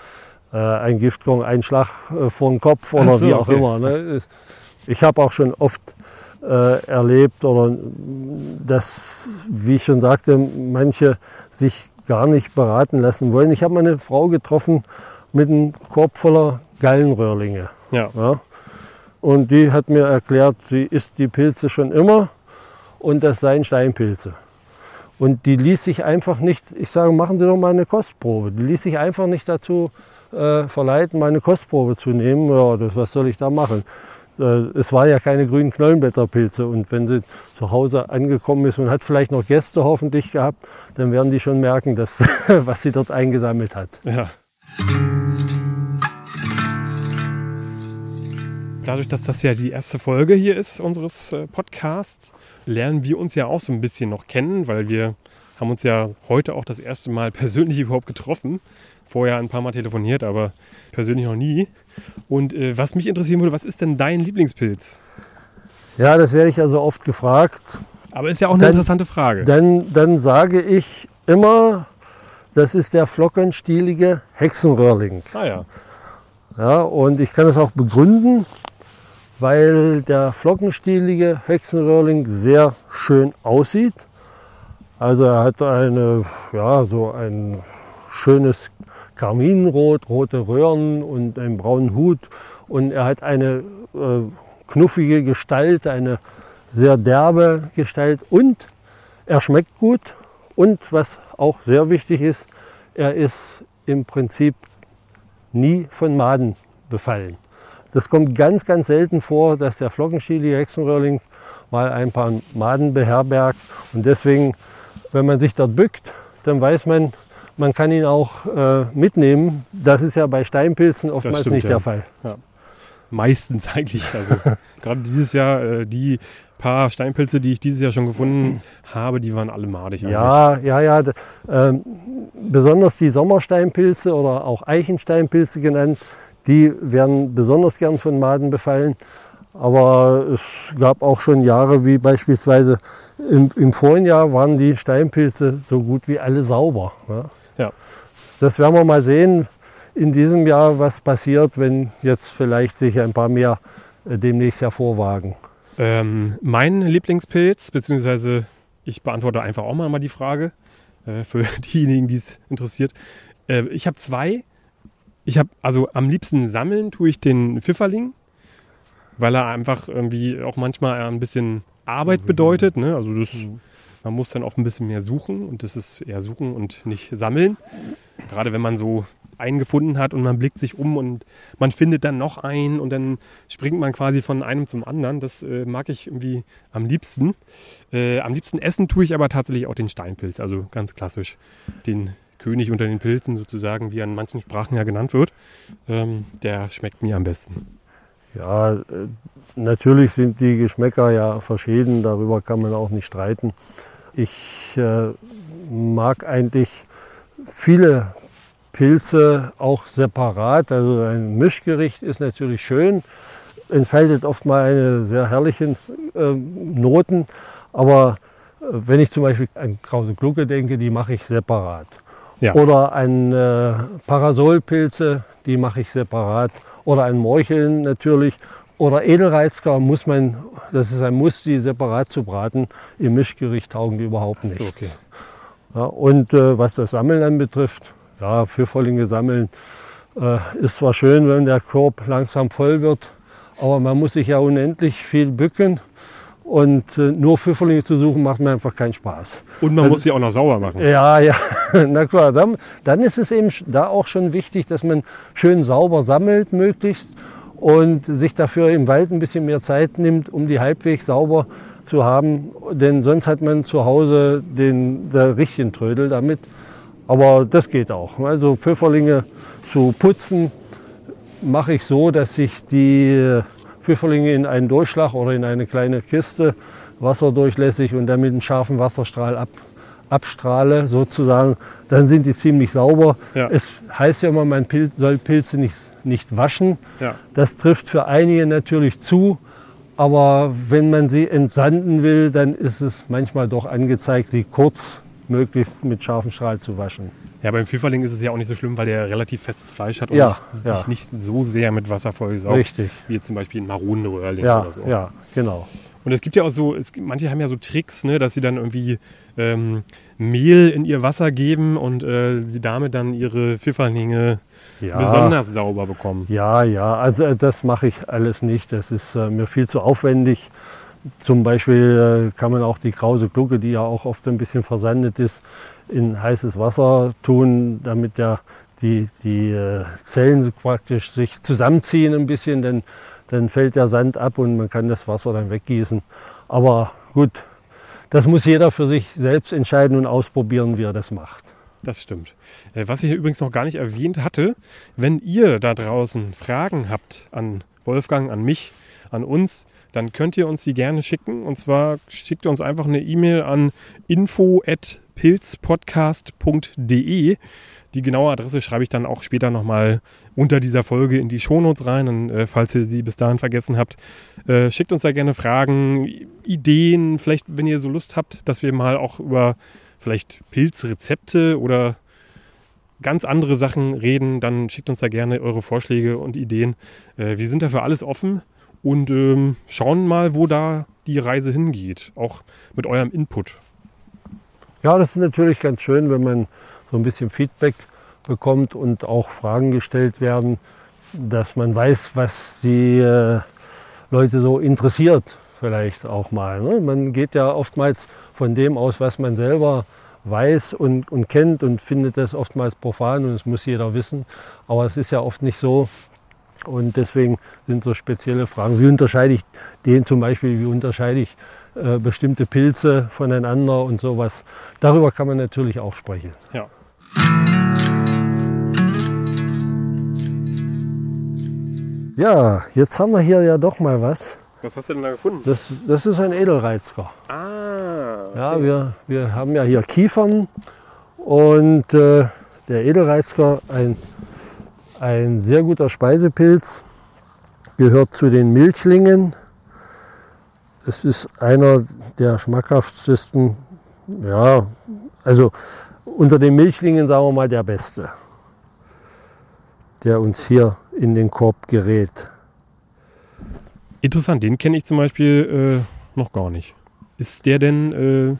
Speaker 2: Äh, ein Giftgong, ein Schlag äh, vor den Kopf oder so, wie auch okay. immer. Ne? Ich habe auch schon oft äh, erlebt oder dass, wie ich schon sagte, manche sich gar nicht beraten lassen wollen. Ich habe meine Frau getroffen mit einem Korb voller Gallenröhrlinge. Ja. ja. Und die hat mir erklärt, sie isst die Pilze schon immer und das seien Steinpilze. Und die ließ sich einfach nicht, ich sage, machen Sie doch mal eine Kostprobe. Die ließ sich einfach nicht dazu äh, verleiten, meine Kostprobe zu nehmen. Ja, das, was soll ich da machen? Äh, es war ja keine grünen Knollenblätterpilze. Und wenn sie zu Hause angekommen ist und hat vielleicht noch Gäste hoffentlich gehabt, dann werden die schon merken, dass, *laughs* was sie dort eingesammelt hat.
Speaker 1: Ja. Dadurch, dass das ja die erste Folge hier ist unseres äh, Podcasts, lernen wir uns ja auch so ein bisschen noch kennen, weil wir haben uns ja heute auch das erste Mal *laughs* persönlich überhaupt getroffen. Vorher ein paar Mal telefoniert, aber persönlich noch nie. Und äh, was mich interessieren würde, was ist denn dein Lieblingspilz?
Speaker 2: Ja, das werde ich also oft gefragt.
Speaker 1: Aber ist ja auch eine dann, interessante Frage.
Speaker 2: Dann, dann sage ich immer, das ist der flockenstielige Hexenröhrling.
Speaker 1: Ah ja.
Speaker 2: Ja, und ich kann es auch begründen, weil der flockenstielige Hexenröhrling sehr schön aussieht. Also er hat eine, ja, so ein schönes Karminrot, rote Röhren und einen braunen Hut. Und er hat eine äh, knuffige Gestalt, eine sehr derbe Gestalt und er schmeckt gut. Und was auch sehr wichtig ist, er ist im Prinzip nie von Maden befallen. Das kommt ganz, ganz selten vor, dass der Flockenschielige Hexenröhrling mal ein paar Maden beherbergt. Und deswegen, wenn man sich dort bückt, dann weiß man, man kann ihn auch äh, mitnehmen. Das ist ja bei Steinpilzen oftmals stimmt, nicht ja. der Fall. Ja.
Speaker 1: Meistens *laughs* eigentlich. Also gerade dieses Jahr, äh, die paar Steinpilze, die ich dieses Jahr schon gefunden habe, die waren alle madig.
Speaker 2: Eigentlich. Ja, ja, ja. Ähm, besonders die Sommersteinpilze oder auch Eichensteinpilze genannt, die werden besonders gern von Maden befallen. Aber es gab auch schon Jahre wie beispielsweise im, im vorigen Jahr waren die Steinpilze so gut wie alle sauber. Ja. Ja. Das werden wir mal sehen in diesem Jahr, was passiert, wenn jetzt vielleicht sich ein paar mehr äh, demnächst hervorwagen.
Speaker 1: Ähm, mein Lieblingspilz, beziehungsweise ich beantworte einfach auch mal die Frage äh, für *laughs* diejenigen, die es interessiert. Äh, ich habe zwei. Ich habe also am liebsten sammeln tue ich den Pfifferling, weil er einfach irgendwie auch manchmal ein bisschen Arbeit mhm. bedeutet. Ne? Also das, mhm. Man muss dann auch ein bisschen mehr suchen und das ist eher suchen und nicht sammeln. Gerade wenn man so einen gefunden hat und man blickt sich um und man findet dann noch einen und dann springt man quasi von einem zum anderen. Das äh, mag ich irgendwie am liebsten. Äh, am liebsten essen tue ich aber tatsächlich auch den Steinpilz, also ganz klassisch den König unter den Pilzen sozusagen, wie er in manchen Sprachen ja genannt wird. Ähm, der schmeckt mir am besten.
Speaker 2: Ja, äh, natürlich sind die Geschmäcker ja verschieden, darüber kann man auch nicht streiten. Ich äh, mag eigentlich viele Pilze auch separat. Also ein Mischgericht ist natürlich schön, entfaltet oft mal eine sehr herrliche äh, Noten. Aber äh, wenn ich zum Beispiel an Krause Glucke denke, die mache ich separat. Ja. Oder an äh, Parasolpilze, die mache ich separat. Oder ein Morcheln natürlich. Oder Edelreizker muss man, das ist ein Muss, die separat zu braten. Im Mischgericht taugen die überhaupt nicht. Okay. ja, und äh, was das Sammeln anbetrifft, ja, Pfifferlinge sammeln äh, ist zwar schön, wenn der Korb langsam voll wird, aber man muss sich ja unendlich viel bücken. Und äh, nur Pfifferlinge zu suchen, macht mir einfach keinen Spaß.
Speaker 1: Und man also, muss sie auch noch sauber machen.
Speaker 2: Ja, ja, *laughs* na klar. Dann, dann ist es eben da auch schon wichtig, dass man schön sauber sammelt, möglichst. Und sich dafür im Wald ein bisschen mehr Zeit nimmt, um die halbwegs sauber zu haben. Denn sonst hat man zu Hause den der richtigen Trödel damit. Aber das geht auch. Also Pfifferlinge zu putzen mache ich so, dass ich die Pfifferlinge in einen Durchschlag oder in eine kleine Kiste wasserdurchlässig und dann mit einem scharfen Wasserstrahl ab, abstrahle sozusagen. Dann sind die ziemlich sauber. Ja. Es heißt ja immer, man soll Pilze nicht, nicht waschen. Ja. Das trifft für einige natürlich zu. Aber wenn man sie entsanden will, dann ist es manchmal doch angezeigt, sie kurz möglichst mit scharfem Strahl zu waschen.
Speaker 1: Ja, beim Pfifferling ist es ja auch nicht so schlimm, weil der relativ festes Fleisch hat und ja, sich ja. nicht so sehr mit Wasser vollsaugt.
Speaker 2: Richtig.
Speaker 1: Wie zum Beispiel ein Maronenröhrling
Speaker 2: ja,
Speaker 1: oder so.
Speaker 2: Ja, genau.
Speaker 1: Und es gibt ja auch so, es, manche haben ja so Tricks, ne, dass sie dann irgendwie ähm, Mehl in ihr Wasser geben und äh, sie damit dann ihre Pfifferlinge ja. besonders sauber bekommen.
Speaker 2: Ja, ja, also äh, das mache ich alles nicht. Das ist äh, mir viel zu aufwendig. Zum Beispiel äh, kann man auch die krause Glucke, die ja auch oft ein bisschen versandet ist, in heißes Wasser tun, damit der, die, die äh, Zellen praktisch sich zusammenziehen ein bisschen, denn dann fällt der Sand ab und man kann das Wasser dann weggießen. Aber gut, das muss jeder für sich selbst entscheiden und ausprobieren, wie er das macht.
Speaker 1: Das stimmt. Äh, was ich übrigens noch gar nicht erwähnt hatte, wenn ihr da draußen Fragen habt an Wolfgang, an mich, an uns, dann könnt ihr uns die gerne schicken. Und zwar schickt ihr uns einfach eine E-Mail an info.pilzpodcast.de. Die genaue Adresse schreibe ich dann auch später nochmal unter dieser Folge in die Shownotes rein. Und, äh, falls ihr sie bis dahin vergessen habt, äh, schickt uns da gerne Fragen, Ideen, vielleicht, wenn ihr so Lust habt, dass wir mal auch über vielleicht Pilzrezepte oder ganz andere Sachen reden, dann schickt uns da gerne eure Vorschläge und Ideen. Äh, wir sind dafür alles offen und ähm, schauen mal, wo da die Reise hingeht, auch mit eurem Input.
Speaker 2: Ja, das ist natürlich ganz schön, wenn man so ein bisschen Feedback bekommt und auch Fragen gestellt werden, dass man weiß, was die äh, Leute so interessiert, vielleicht auch mal. Ne? Man geht ja oftmals von dem aus, was man selber weiß und, und kennt und findet das oftmals profan und es muss jeder wissen. Aber es ist ja oft nicht so. Und deswegen sind so spezielle Fragen. Wie unterscheide ich den zum Beispiel? Wie unterscheide ich äh, bestimmte Pilze voneinander und sowas? Darüber kann man natürlich auch sprechen.
Speaker 1: Ja.
Speaker 2: Ja, jetzt haben wir hier ja doch mal was.
Speaker 1: Was hast du denn da gefunden?
Speaker 2: Das, das ist ein Edelreizker.
Speaker 1: Ah. Okay.
Speaker 2: Ja, wir, wir haben ja hier Kiefern und äh, der Edelreizker, ein, ein sehr guter Speisepilz, gehört zu den Milchlingen. Es ist einer der schmackhaftesten, ja, also unter den Milchlingen sagen wir mal der beste, der uns hier in den Korb gerät.
Speaker 1: Interessant, den kenne ich zum Beispiel äh, noch gar nicht. Ist der denn äh,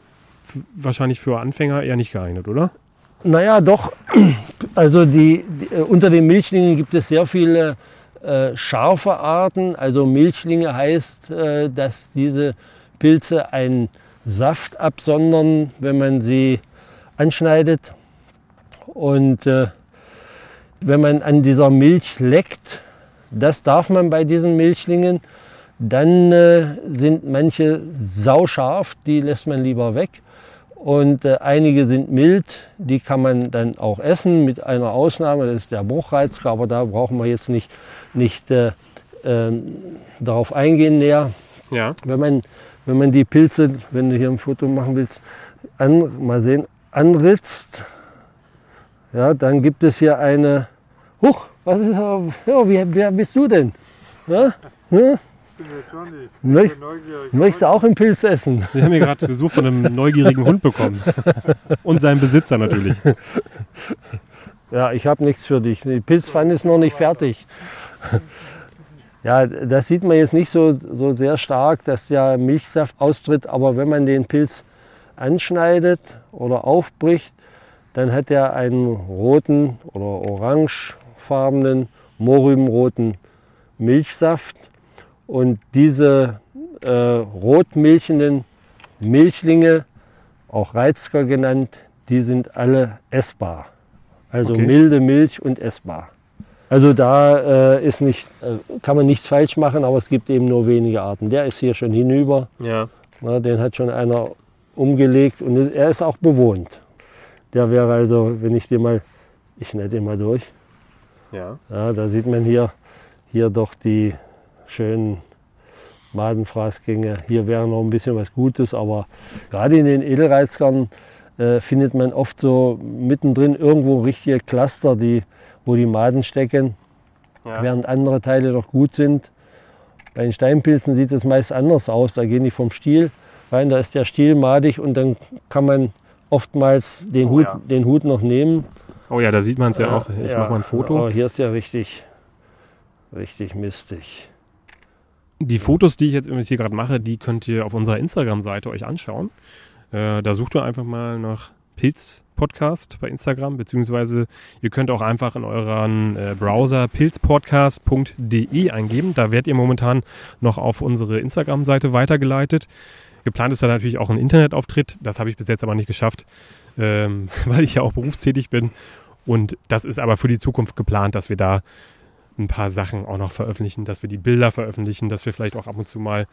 Speaker 1: wahrscheinlich für Anfänger eher nicht geeignet, oder?
Speaker 2: Naja, doch. *clears throat* Also die, die, äh, unter den Milchlingen gibt es sehr viele äh, scharfe Arten. Also Milchlinge heißt, äh, dass diese Pilze einen Saft absondern, wenn man sie anschneidet. Und äh, wenn man an dieser Milch leckt, das darf man bei diesen Milchlingen, dann äh, sind manche sauscharf, die lässt man lieber weg. Und äh, einige sind mild, die kann man dann auch essen, mit einer Ausnahme, das ist der Bruchreizker, aber da brauchen wir jetzt nicht, nicht äh, ähm, darauf eingehen näher.
Speaker 1: Ja.
Speaker 2: Wenn man, wenn man die Pilze, wenn du hier ein Foto machen willst, an, mal sehen, anritzt, ja, dann gibt es hier eine, huch, was ist, ja, wie, wer bist du denn? Ja? Ja?
Speaker 3: Bin der Johnny.
Speaker 2: Möchtest, möchtest du auch einen Pilz essen?
Speaker 1: Wir haben hier gerade Besuch von einem neugierigen Hund bekommen. Und seinem Besitzer natürlich. *laughs*
Speaker 2: Ja, ich habe nichts für dich. Die Pilzpfanne ist noch nicht fertig. *laughs* Ja, das sieht man jetzt nicht so, so sehr stark, dass der Milchsaft austritt, aber wenn man den Pilz anschneidet oder aufbricht, dann hat er einen roten oder orangefarbenen, mohrrübenroten Milchsaft. Und diese äh, rotmilchenden Milchlinge, auch Reizker genannt, die sind alle essbar. Also
Speaker 1: Okay.
Speaker 2: milde Milch und essbar. Also da äh, ist nicht, äh, kann man nichts falsch machen, aber es gibt eben nur wenige Arten. Der ist hier schon hinüber,
Speaker 1: Ja.
Speaker 2: na, den hat schon einer umgelegt und er ist auch bewohnt. Der wäre also, wenn ich den mal, ich schneide den mal durch,
Speaker 1: Ja.
Speaker 2: ja, da sieht man hier, hier doch die schönen Madenfraßgänge. Hier wäre noch ein bisschen was Gutes, aber gerade in den Edelreizkern äh, findet man oft so mittendrin irgendwo richtige Cluster, die, wo die Maden stecken,
Speaker 1: Ja.
Speaker 2: während andere Teile noch gut sind. Bei den Steinpilzen sieht es meist anders aus. Da gehen die vom Stiel rein, da ist der Stiel madig und dann kann man oftmals den,
Speaker 1: Oh
Speaker 2: Hut,
Speaker 1: ja.
Speaker 2: den Hut noch nehmen.
Speaker 1: Oh ja, da sieht man es ja auch. Ich
Speaker 2: Ja,
Speaker 1: mache mal ein Foto.
Speaker 2: Aber hier ist ja richtig, richtig mistig.
Speaker 1: Die Fotos, die ich jetzt hier gerade mache, die könnt ihr auf unserer Instagram-Seite euch anschauen. Äh, da sucht ihr einfach mal nach Pilz-Podcast bei Instagram, beziehungsweise ihr könnt auch einfach in euren äh, Browser pilzpodcast.de eingeben. Da werdet ihr momentan noch auf unsere Instagram-Seite weitergeleitet. Geplant ist da natürlich auch ein Internetauftritt. Das habe ich bis jetzt aber nicht geschafft, ähm, *laughs* weil ich ja auch berufstätig bin. Und das ist aber für die Zukunft geplant, dass wir da ein paar Sachen auch noch veröffentlichen, dass wir die Bilder veröffentlichen, dass wir vielleicht auch ab und zu mal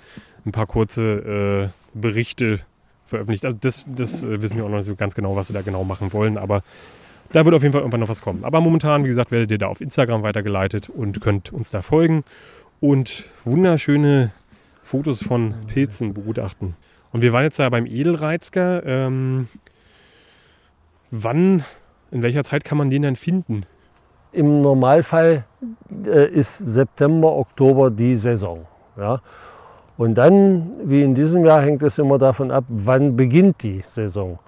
Speaker 1: ein paar kurze äh, Berichte veröffentlichen. Also das, das äh, wissen wir auch noch nicht so ganz genau, was wir da genau machen wollen, aber da wird auf jeden Fall irgendwann noch was kommen. Aber momentan, wie gesagt, werdet ihr da auf Instagram weitergeleitet und könnt uns da folgen und wunderschöne Fotos von Pilzen begutachten. Und wir waren jetzt ja beim Edelreizger. Ähm, wann, in welcher Zeit kann man den denn finden?
Speaker 2: Im Normalfall äh, ist September, Oktober die Saison. Ja? Und dann, wie in diesem Jahr, hängt es immer davon ab, wann beginnt die Saison.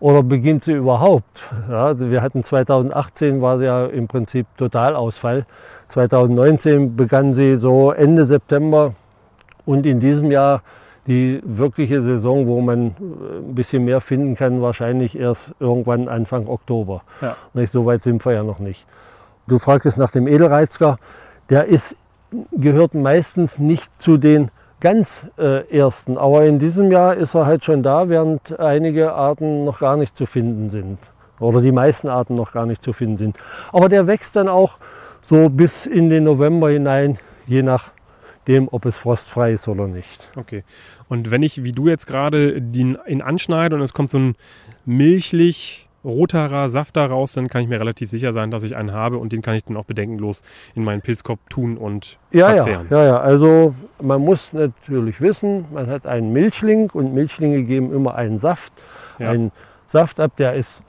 Speaker 2: Oder beginnt sie überhaupt? Ja, also wir hatten 2018 war sie ja im Prinzip Totalausfall. 2019 begann sie so Ende September und in diesem Jahr die wirkliche Saison, wo man äh, ein bisschen mehr finden kann, wahrscheinlich erst irgendwann Anfang Oktober. Ja. Nicht, so weit sind wir ja noch nicht. Du fragtest nach dem Edelreizger. Der ist, gehört meistens nicht zu den ganz äh, ersten. Aber in diesem Jahr ist er halt schon da, während einige Arten noch gar nicht zu finden sind. Oder die meisten Arten noch gar nicht zu finden sind. Aber der wächst dann auch so bis in den November hinein, je nachdem, ob es frostfrei ist oder nicht.
Speaker 1: Okay. Und wenn ich, wie du jetzt gerade, ihn anschneide und es kommt so ein milchlich roterer Saft daraus, dann kann ich mir relativ sicher sein, dass ich einen habe und den kann ich dann auch bedenkenlos in meinen Pilzkopf tun und
Speaker 2: ja, verzehren. Ja, ja, ja. Also man muss natürlich wissen, man hat einen Milchling und Milchlinge geben immer einen Saft. Ja. Einen Saft ab, der ist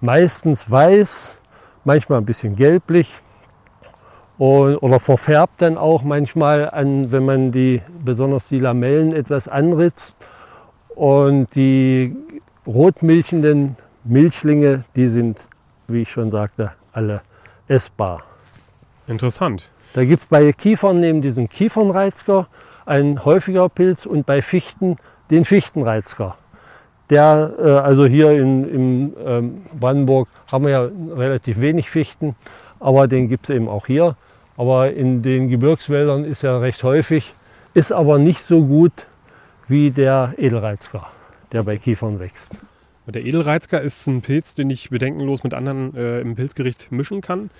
Speaker 2: meistens weiß, manchmal ein bisschen gelblich und, oder verfärbt dann auch manchmal an, wenn man die, besonders die Lamellen etwas anritzt. Und die rotmilchenden Milchlinge, die sind, wie ich schon sagte, alle essbar.
Speaker 1: Interessant.
Speaker 2: Da gibt es bei Kiefern neben diesem Kiefernreizker ein häufiger Pilz und bei Fichten den Fichtenreizker. Der, äh, also hier in, in ähm, Brandenburg haben wir ja relativ wenig Fichten, aber den gibt es eben auch hier. Aber in den Gebirgswäldern ist er recht häufig, ist aber nicht so gut wie der Edelreizker, der bei Kiefern wächst.
Speaker 1: Der Edelreizker ist ein Pilz, den ich bedenkenlos mit anderen äh, im Pilzgericht mischen kann.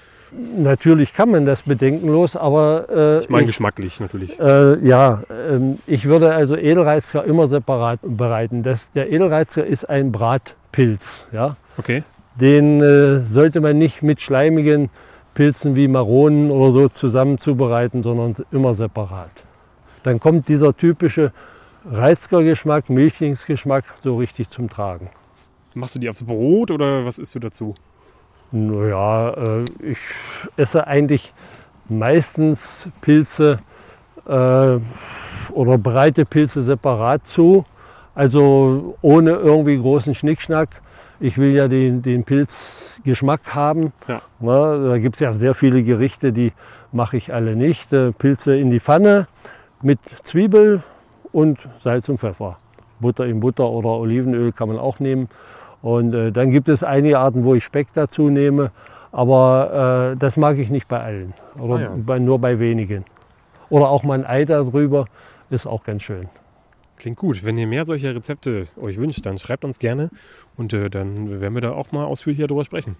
Speaker 2: Natürlich kann man das bedenkenlos, aber
Speaker 1: äh, ich meine geschmacklich natürlich.
Speaker 2: Äh, ja, ähm, ich würde also Edelreizker immer separat bereiten. Das, der Edelreizker ist ein Bratpilz, ja.
Speaker 1: Okay.
Speaker 2: Den äh, sollte man nicht mit schleimigen Pilzen wie Maronen oder so zusammen zubereiten, sondern immer separat. Dann kommt dieser typische Reizker-Geschmack, Milchlingsgeschmack so richtig zum Tragen.
Speaker 1: Machst du die aufs Brot oder was isst du dazu?
Speaker 2: Naja, äh, ich esse eigentlich meistens Pilze äh, oder breite Pilze separat zu. Also ohne irgendwie großen Schnickschnack. Ich will ja den, den Pilzgeschmack haben. Ja. Na, da gibt es ja sehr viele Gerichte, die mache ich alle nicht. Äh, Pilze in die Pfanne mit Zwiebel und Salz und Pfeffer. Butter in Butter oder Olivenöl kann man auch nehmen. Und äh, dann gibt es einige Arten, wo ich Speck dazu nehme, aber äh, das mag ich nicht bei allen oder ah ja. bei, nur bei wenigen. Oder auch mal ein Ei darüber ist auch ganz schön.
Speaker 1: Klingt gut. Wenn ihr mehr solcher Rezepte euch wünscht, dann schreibt uns gerne und äh, dann werden wir da auch mal ausführlicher drüber sprechen.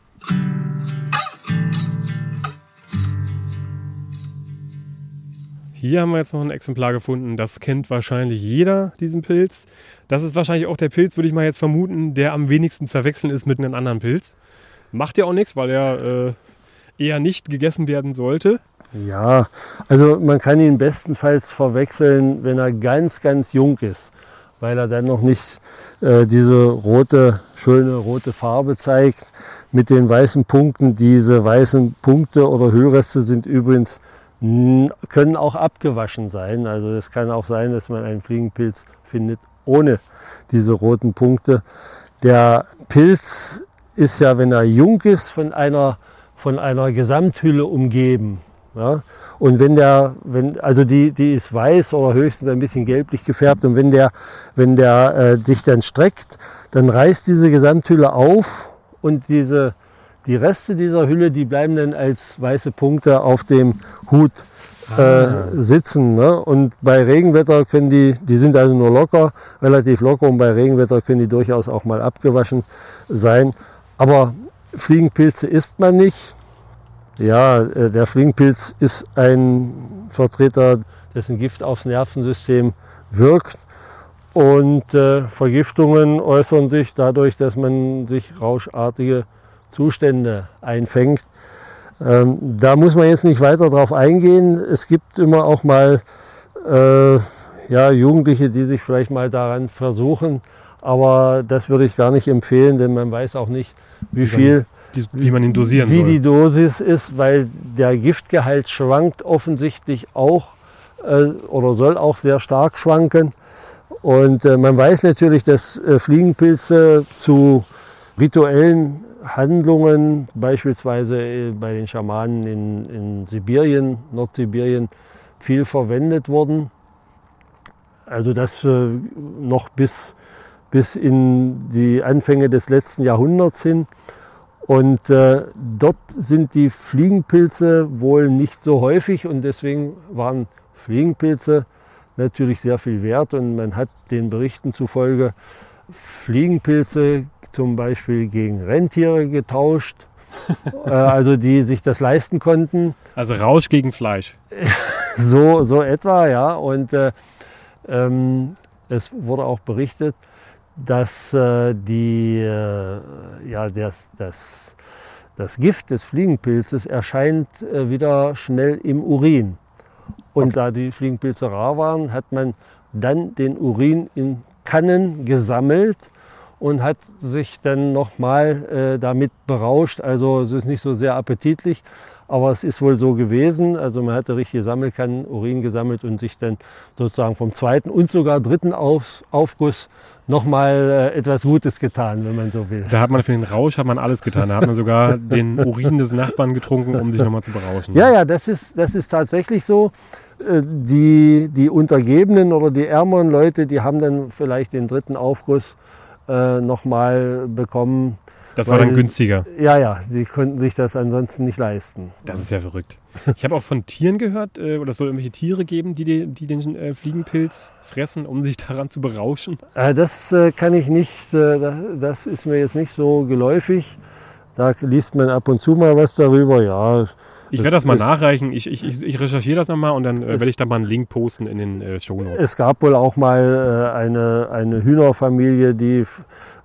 Speaker 1: Hier haben wir jetzt noch ein Exemplar gefunden. Das kennt wahrscheinlich jeder, diesen Pilz. Das ist wahrscheinlich auch der Pilz, würde ich mal jetzt vermuten, der am wenigsten zu verwechseln ist mit einem anderen Pilz. Macht ja auch nichts, weil er äh, eher nicht gegessen werden sollte.
Speaker 2: Ja, also man kann ihn bestenfalls verwechseln, wenn er ganz, ganz jung ist, weil er dann noch nicht äh, diese rote, schöne rote Farbe zeigt mit den weißen Punkten. Diese weißen Punkte oder Hüllreste sind übrigens können auch abgewaschen sein. Also es kann auch sein, dass man einen Fliegenpilz findet ohne diese roten Punkte. Der Pilz ist ja, wenn er jung ist, von einer, von einer Gesamthülle umgeben. Ja? Und wenn der, wenn, also die, die ist weiß oder höchstens ein bisschen gelblich gefärbt und wenn der, wenn der äh, sich dann streckt, dann reißt diese Gesamthülle auf und diese die Reste dieser Hülle, die bleiben dann als weiße Punkte auf dem Hut äh, ah. sitzen. Ne? Und bei Regenwetter können die, die sind also nur locker, relativ locker und bei Regenwetter können die durchaus auch mal abgewaschen sein. Aber Fliegenpilze isst man nicht. Ja, äh, der Fliegenpilz ist ein Vertreter, dessen Gift aufs Nervensystem wirkt. Und äh, Vergiftungen äußern sich dadurch, dass man sich rauschartige Zustände einfängt. Ähm, da muss man jetzt nicht weiter drauf eingehen. Es gibt immer auch mal äh, ja, Jugendliche, die sich vielleicht mal daran versuchen. Aber das würde ich gar nicht empfehlen, denn man weiß auch nicht, wie viel,
Speaker 1: die, wie man ihn dosieren
Speaker 2: wie
Speaker 1: soll.
Speaker 2: die Dosis ist, weil der Giftgehalt schwankt offensichtlich auch äh, oder soll auch sehr stark schwanken. Und äh, man weiß natürlich, dass äh, Fliegenpilze zu rituellen Handlungen, beispielsweise äh, bei den Schamanen in, in Sibirien, Nordsibirien, viel verwendet wurden. Also das äh, noch bis, bis in die Anfänge des letzten Jahrhunderts hin. Und äh, dort sind die Fliegenpilze wohl nicht so häufig und deswegen waren Fliegenpilze natürlich sehr viel wert und man hat den Berichten zufolge Fliegenpilze zum Beispiel gegen Rentiere getauscht, *laughs* äh, also die sich das leisten konnten.
Speaker 1: Also Rausch gegen Fleisch. *laughs*
Speaker 2: so, so etwa, ja. Und äh, ähm, es wurde auch berichtet, dass äh, die, äh, ja, das, das, das Gift des Fliegenpilzes erscheint äh, wieder schnell im Urin. Und okay. da die Fliegenpilze rar waren, hat man dann den Urin in Kannen gesammelt und hat sich dann nochmal äh, damit berauscht. Also es ist nicht so sehr appetitlich, aber es ist wohl so gewesen. Also man hatte richtige Sammelkannen Urin gesammelt und sich dann sozusagen vom zweiten und sogar dritten Auf, Aufguss nochmal äh, etwas Gutes getan, wenn man so will.
Speaker 1: Da hat man für den Rausch hat man alles getan. Da hat man sogar *laughs* den Urin des Nachbarn getrunken, um sich nochmal zu berauschen.
Speaker 2: Ja, ja, das ist, das ist tatsächlich so. Äh, die, die Untergebenen oder die ärmeren Leute, die haben dann vielleicht den dritten Aufguss äh, nochmal bekommen.
Speaker 1: Das war dann günstiger.
Speaker 2: Ja, ja, die konnten sich das ansonsten nicht leisten.
Speaker 1: Das ist ja verrückt. Ich habe auch von Tieren gehört, äh, oder es soll irgendwelche Tiere geben, die, die den äh, Fliegenpilz fressen, um sich daran zu berauschen.
Speaker 2: Äh, das äh, kann ich nicht, äh, das ist mir jetzt nicht so geläufig. Da liest man ab und zu mal was darüber, ja.
Speaker 1: Ich werde das mal nachreichen. Ich, ich, ich recherchiere das nochmal und dann äh, werde ich da mal einen Link posten in den äh, Show Notes.
Speaker 2: Es gab wohl auch mal äh, eine, eine Hühnerfamilie, die äh,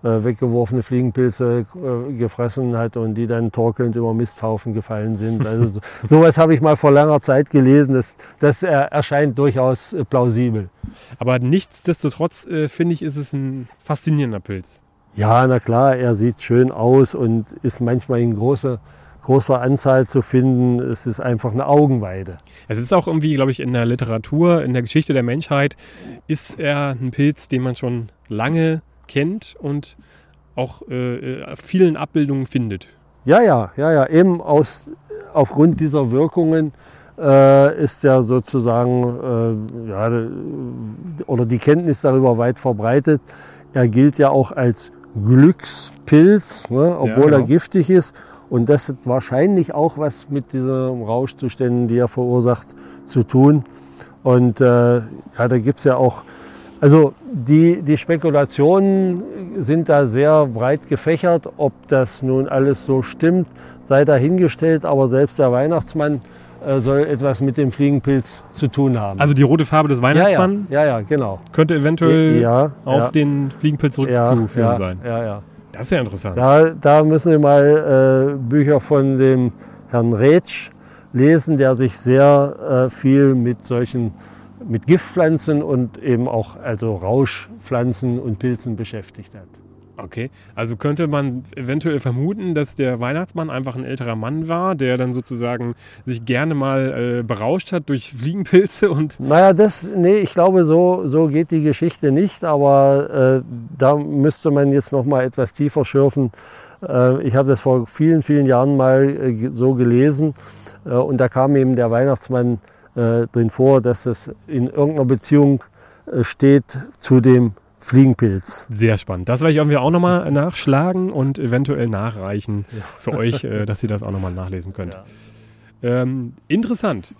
Speaker 2: weggeworfene Fliegenpilze äh, gefressen hat und die dann torkelnd über Misthaufen gefallen sind. *laughs* Also so, sowas habe ich mal vor langer Zeit gelesen. Das, das erscheint durchaus äh, plausibel.
Speaker 1: Aber nichtsdestotrotz finde ich, ist es ein faszinierender Pilz.
Speaker 2: Ja, na klar, er sieht schön aus und ist manchmal in großer großer Anzahl zu finden. Es ist einfach eine Augenweide.
Speaker 1: Es ist auch irgendwie, glaube ich, in der Literatur, in der Geschichte der Menschheit, ist er ein Pilz, den man schon lange kennt und auch äh, äh vielen Abbildungen findet.
Speaker 2: Ja, ja, ja, ja. Eben aus, aufgrund dieser Wirkungen äh, ist ja sozusagen, äh, ja, oder die Kenntnis darüber weit verbreitet. Er gilt ja auch als Glückspilz, ne, obwohl ja, genau. er giftig ist. Und das hat wahrscheinlich auch was mit diesen Rauschzuständen, die er verursacht, zu tun. Und äh, ja, da gibt es ja auch, also die, die Spekulationen sind da sehr breit gefächert. Ob das nun alles so stimmt, sei dahingestellt. Aber selbst der Weihnachtsmann äh, soll etwas mit dem Fliegenpilz zu tun haben.
Speaker 1: Also die rote Farbe des Weihnachtsmanns?
Speaker 2: Ja, ja, ja, genau.
Speaker 1: Könnte eventuell ja, auf den Fliegenpilz zurückzuführen sein.
Speaker 2: Ja, ja.
Speaker 1: Das ist ja interessant.
Speaker 2: Ja, da müssen wir mal äh, Bücher von dem Herrn Rätsch lesen, der sich sehr äh, viel mit solchen mit Giftpflanzen und eben auch also Rauschpflanzen und Pilzen beschäftigt hat.
Speaker 1: Okay, also könnte man eventuell vermuten, dass der Weihnachtsmann einfach ein älterer Mann war, der dann sozusagen sich gerne mal äh, berauscht hat durch Fliegenpilze und.
Speaker 2: Naja, das, nee, ich glaube, so, so geht die Geschichte nicht, aber äh, da müsste man jetzt noch mal etwas tiefer schürfen. Äh, ich habe das vor vielen, vielen Jahren mal äh, so gelesen äh, und da kam eben der Weihnachtsmann äh, drin vor, dass es in irgendeiner Beziehung steht zu dem Fliegenpilz.
Speaker 1: Sehr spannend. Das werde ich irgendwie auch nochmal nachschlagen und eventuell nachreichen ja. für *laughs* euch, äh, dass ihr das auch nochmal nachlesen könnt. Ja. Ähm, interessant.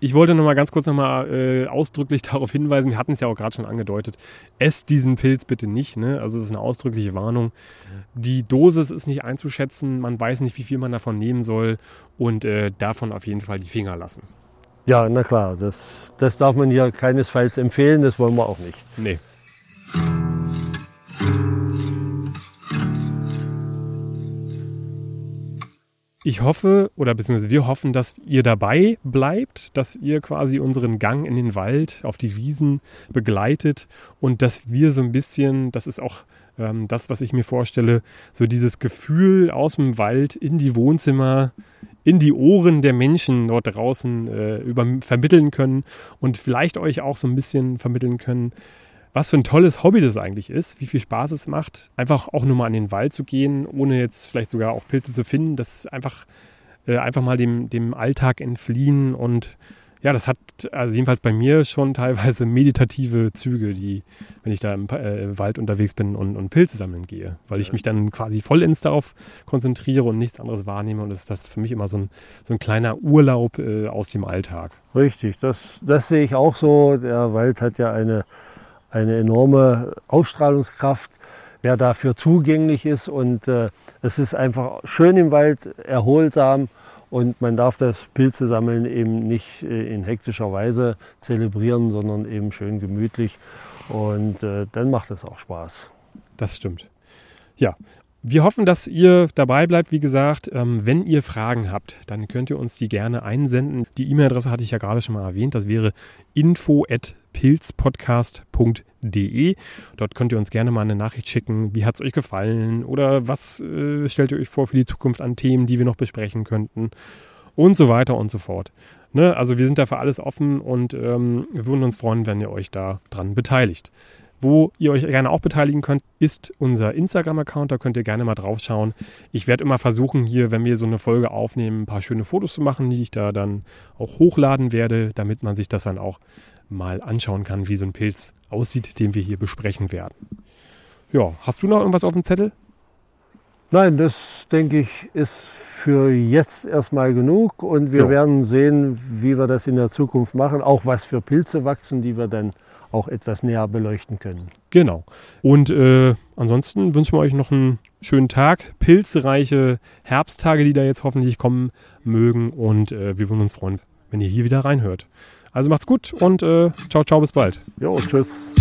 Speaker 1: Ich wollte nochmal ganz kurz nochmal äh, ausdrücklich *laughs* darauf hinweisen, wir hatten es ja auch gerade schon angedeutet, esst diesen Pilz bitte nicht. Ne? Also es ist eine ausdrückliche Warnung. Die Dosis ist nicht einzuschätzen, man weiß nicht, wie viel man davon nehmen soll und äh, davon auf jeden Fall die Finger lassen.
Speaker 2: Ja, na klar, das, das darf man hier keinesfalls empfehlen, das wollen wir auch nicht.
Speaker 1: Nee. Ich hoffe, oder beziehungsweise wir hoffen, dass ihr dabei bleibt, dass ihr quasi unseren Gang in den Wald, auf die Wiesen begleitet und dass wir so ein bisschen, das ist auch ähm, das, was ich mir vorstelle, so dieses Gefühl aus dem Wald in die Wohnzimmer, in die Ohren der Menschen dort draußen äh, über, vermitteln können und vielleicht euch auch so ein bisschen vermitteln können, was für ein tolles Hobby das eigentlich ist, wie viel Spaß es macht, einfach auch nur mal in den Wald zu gehen, ohne jetzt vielleicht sogar auch Pilze zu finden, das einfach, äh, einfach mal dem, dem Alltag entfliehen und ja, das hat also jedenfalls bei mir schon teilweise meditative Züge, die, wenn ich da im äh, Wald unterwegs bin und, und, Pilze sammeln gehe, weil ich mich dann quasi vollends darauf konzentriere und nichts anderes wahrnehme und das ist das für mich immer so ein, so ein kleiner Urlaub äh, aus dem Alltag.
Speaker 2: Richtig, das, das sehe ich auch so. Der Wald hat ja eine eine enorme Ausstrahlungskraft, wer dafür zugänglich ist. Und äh, es ist einfach schön im Wald, erholsam. Und man darf das Pilze sammeln eben nicht äh, in hektischer Weise zelebrieren, sondern eben schön gemütlich. Und äh, dann macht es auch Spaß.
Speaker 1: Das stimmt. Ja, wir hoffen, dass ihr dabei bleibt. Wie gesagt, ähm, wenn ihr Fragen habt, dann könnt ihr uns die gerne einsenden. Die E-Mail-Adresse hatte ich ja gerade schon mal erwähnt. Das wäre info at pilzpodcast.de. Dort könnt ihr uns gerne mal eine Nachricht schicken. Wie hat es euch gefallen? Oder was äh, stellt ihr euch vor für die Zukunft an Themen, die wir noch besprechen könnten? Und so weiter und so fort. Ne? Also wir sind da für alles offen und ähm, wir würden uns freuen, wenn ihr euch da dran beteiligt. Wo ihr euch gerne auch beteiligen könnt, ist unser Instagram-Account. Da könnt ihr gerne mal drauf schauen. Ich werde immer versuchen, hier, wenn wir so eine Folge aufnehmen, ein paar schöne Fotos zu machen, die ich da dann auch hochladen werde, damit man sich das dann auch mal anschauen kann, wie so ein Pilz aussieht, den wir hier besprechen werden. Ja, hast du noch irgendwas auf dem Zettel?
Speaker 2: Nein, das denke ich ist für jetzt erstmal genug und wir ja. werden sehen, wie wir das in der Zukunft machen, auch was für Pilze wachsen, die wir dann auch etwas näher beleuchten können.
Speaker 1: Genau. Und äh, ansonsten wünschen wir euch noch einen schönen Tag, pilzreiche Herbsttage, die da jetzt hoffentlich kommen mögen und äh, wir würden uns freuen, wenn ihr hier wieder reinhört. Also macht's gut und äh, ciao, ciao, bis bald.
Speaker 2: Jo, tschüss.